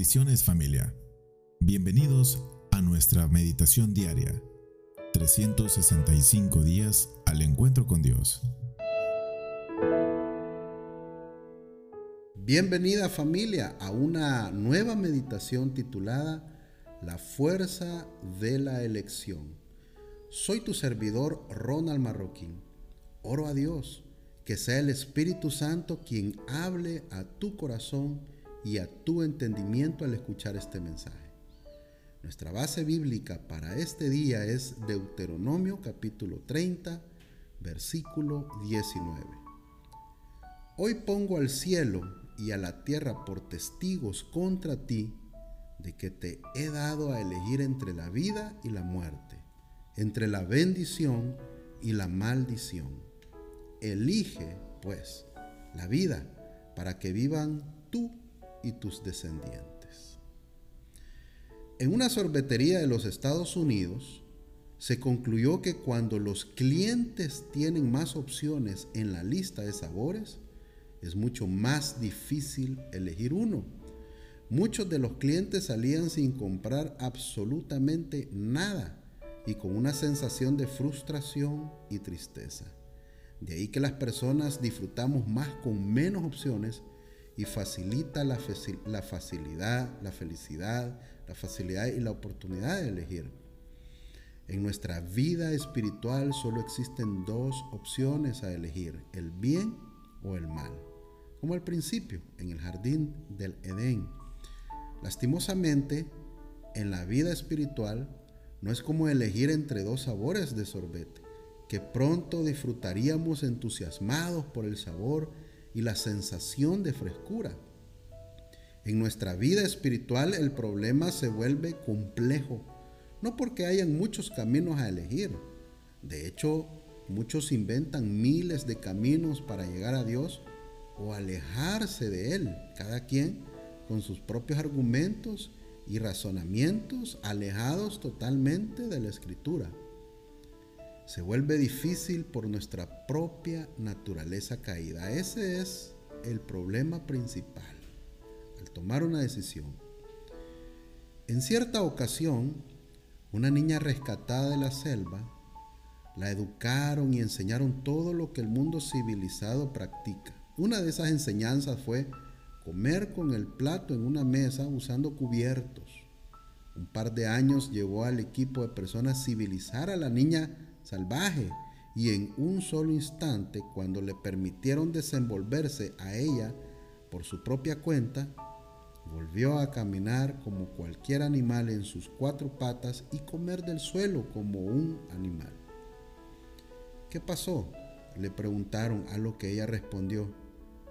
Bendiciones familia. Bienvenidos a nuestra meditación diaria. 365 días al encuentro con Dios. Bienvenida familia a una nueva meditación titulada La fuerza de la elección. Soy tu servidor Ronald Marroquín. Oro a Dios que sea el Espíritu Santo quien hable a tu corazón y a tu entendimiento al escuchar este mensaje. Nuestra base bíblica para este día es Deuteronomio capítulo 30, versículo 19. Hoy pongo al cielo y a la tierra por testigos contra ti de que te he dado a elegir entre la vida y la muerte, entre la bendición y la maldición. Elige, pues, la vida para que vivan tú y tus descendientes. En una sorbetería de los Estados Unidos, se concluyó que cuando los clientes tienen más opciones en la lista de sabores, es mucho más difícil elegir uno. Muchos de los clientes salían sin comprar absolutamente nada y con una sensación de frustración y tristeza. De ahí que las personas disfrutamos más con menos opciones y facilita la, la facilidad, la felicidad, la facilidad y la oportunidad de elegir. En nuestra vida espiritual solo existen dos opciones a elegir, el bien o el mal, como al principio en el jardín del Edén. Lastimosamente, en la vida espiritual no es como elegir entre dos sabores de sorbete, que pronto disfrutaríamos entusiasmados por el sabor y la sensación de frescura. En nuestra vida espiritual el problema se vuelve complejo, no porque hayan muchos caminos a elegir. De hecho, muchos inventan miles de caminos para llegar a Dios o alejarse de Él, cada quien con sus propios argumentos y razonamientos alejados totalmente de la escritura se vuelve difícil por nuestra propia naturaleza caída. Ese es el problema principal al tomar una decisión. En cierta ocasión, una niña rescatada de la selva, la educaron y enseñaron todo lo que el mundo civilizado practica. Una de esas enseñanzas fue comer con el plato en una mesa usando cubiertos. Un par de años llevó al equipo de personas civilizar a la niña salvaje y en un solo instante, cuando le permitieron desenvolverse a ella por su propia cuenta, volvió a caminar como cualquier animal en sus cuatro patas y comer del suelo como un animal. ¿Qué pasó? Le preguntaron a lo que ella respondió,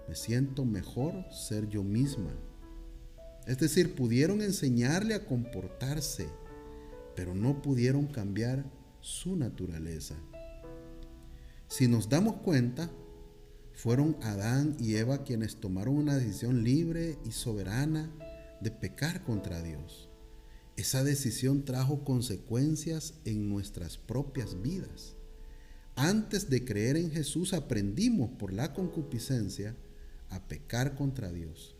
me siento mejor ser yo misma. Es decir, pudieron enseñarle a comportarse, pero no pudieron cambiar su naturaleza. Si nos damos cuenta, fueron Adán y Eva quienes tomaron una decisión libre y soberana de pecar contra Dios. Esa decisión trajo consecuencias en nuestras propias vidas. Antes de creer en Jesús aprendimos por la concupiscencia a pecar contra Dios.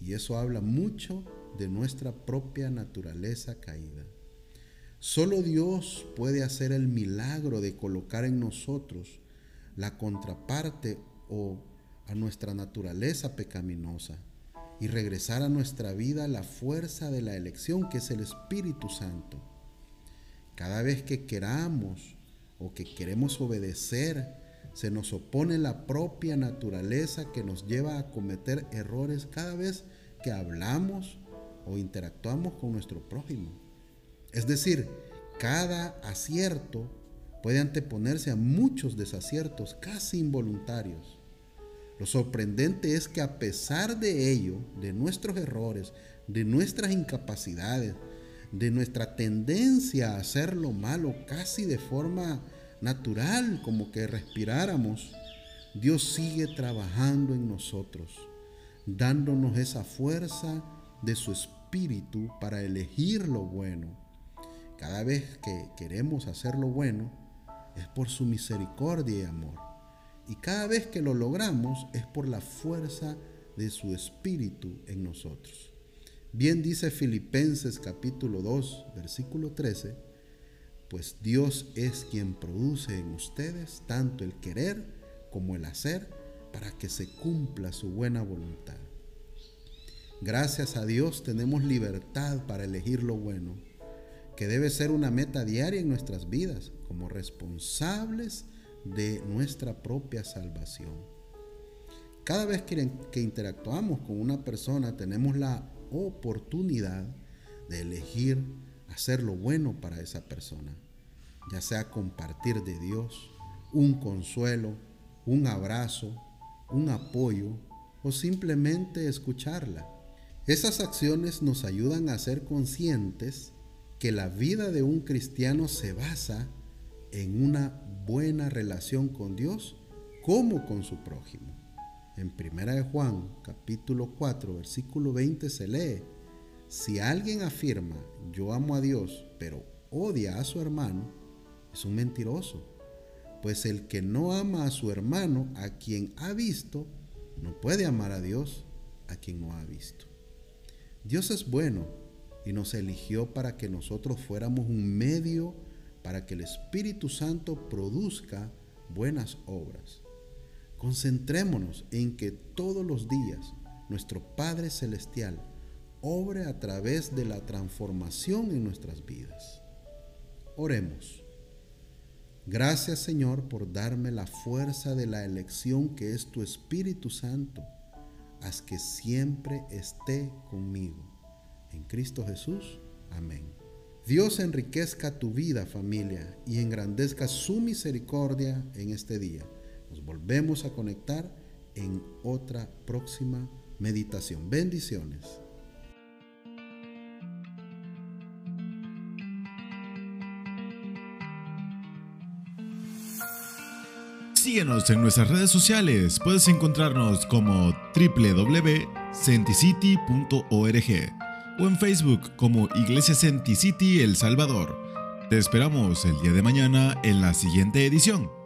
Y eso habla mucho de nuestra propia naturaleza caída. Solo Dios puede hacer el milagro de colocar en nosotros la contraparte o a nuestra naturaleza pecaminosa y regresar a nuestra vida la fuerza de la elección que es el Espíritu Santo. Cada vez que queramos o que queremos obedecer, se nos opone la propia naturaleza que nos lleva a cometer errores cada vez que hablamos o interactuamos con nuestro prójimo. Es decir, cada acierto puede anteponerse a muchos desaciertos casi involuntarios. Lo sorprendente es que a pesar de ello, de nuestros errores, de nuestras incapacidades, de nuestra tendencia a hacer lo malo casi de forma natural, como que respiráramos, Dios sigue trabajando en nosotros, dándonos esa fuerza de su espíritu para elegir lo bueno cada vez que queremos hacer lo bueno, es por su misericordia y amor. Y cada vez que lo logramos es por la fuerza de su espíritu en nosotros. Bien dice Filipenses capítulo 2, versículo 13, pues Dios es quien produce en ustedes tanto el querer como el hacer para que se cumpla su buena voluntad. Gracias a Dios tenemos libertad para elegir lo bueno, que debe ser una meta diaria en nuestras vidas como responsables de nuestra propia salvación. Cada vez que, interactuamos con una persona tenemos la oportunidad de elegir hacer lo bueno para esa persona, ya sea compartir de Dios, un consuelo, un abrazo, un apoyo o simplemente escucharla. Esas acciones nos ayudan a ser conscientes que la vida de un cristiano se basa en una buena relación con Dios como con su prójimo. En 1 de Juan, capítulo 4, versículo 20 se lee, si alguien afirma, yo amo a Dios, pero odia a su hermano, es un mentiroso, pues el que no ama a su hermano, a quien ha visto, no puede amar a Dios, a quien no ha visto. Dios es bueno y nos eligió para que nosotros fuéramos un medio para que el Espíritu Santo produzca buenas obras. Concentrémonos en que todos los días nuestro Padre Celestial obre a través de la transformación en nuestras vidas. Oremos. Gracias Señor por darme la fuerza de la elección que es tu Espíritu Santo haz que siempre esté conmigo. En Cristo Jesús. Amén. Dios enriquezca tu vida familia y engrandezca su misericordia en este día. Nos volvemos a conectar en otra próxima meditación. Bendiciones. Síguenos en nuestras redes sociales. Puedes encontrarnos como www.centicity.org o en Facebook como Iglesia Centicity El Salvador. Te esperamos el día de mañana en la siguiente edición.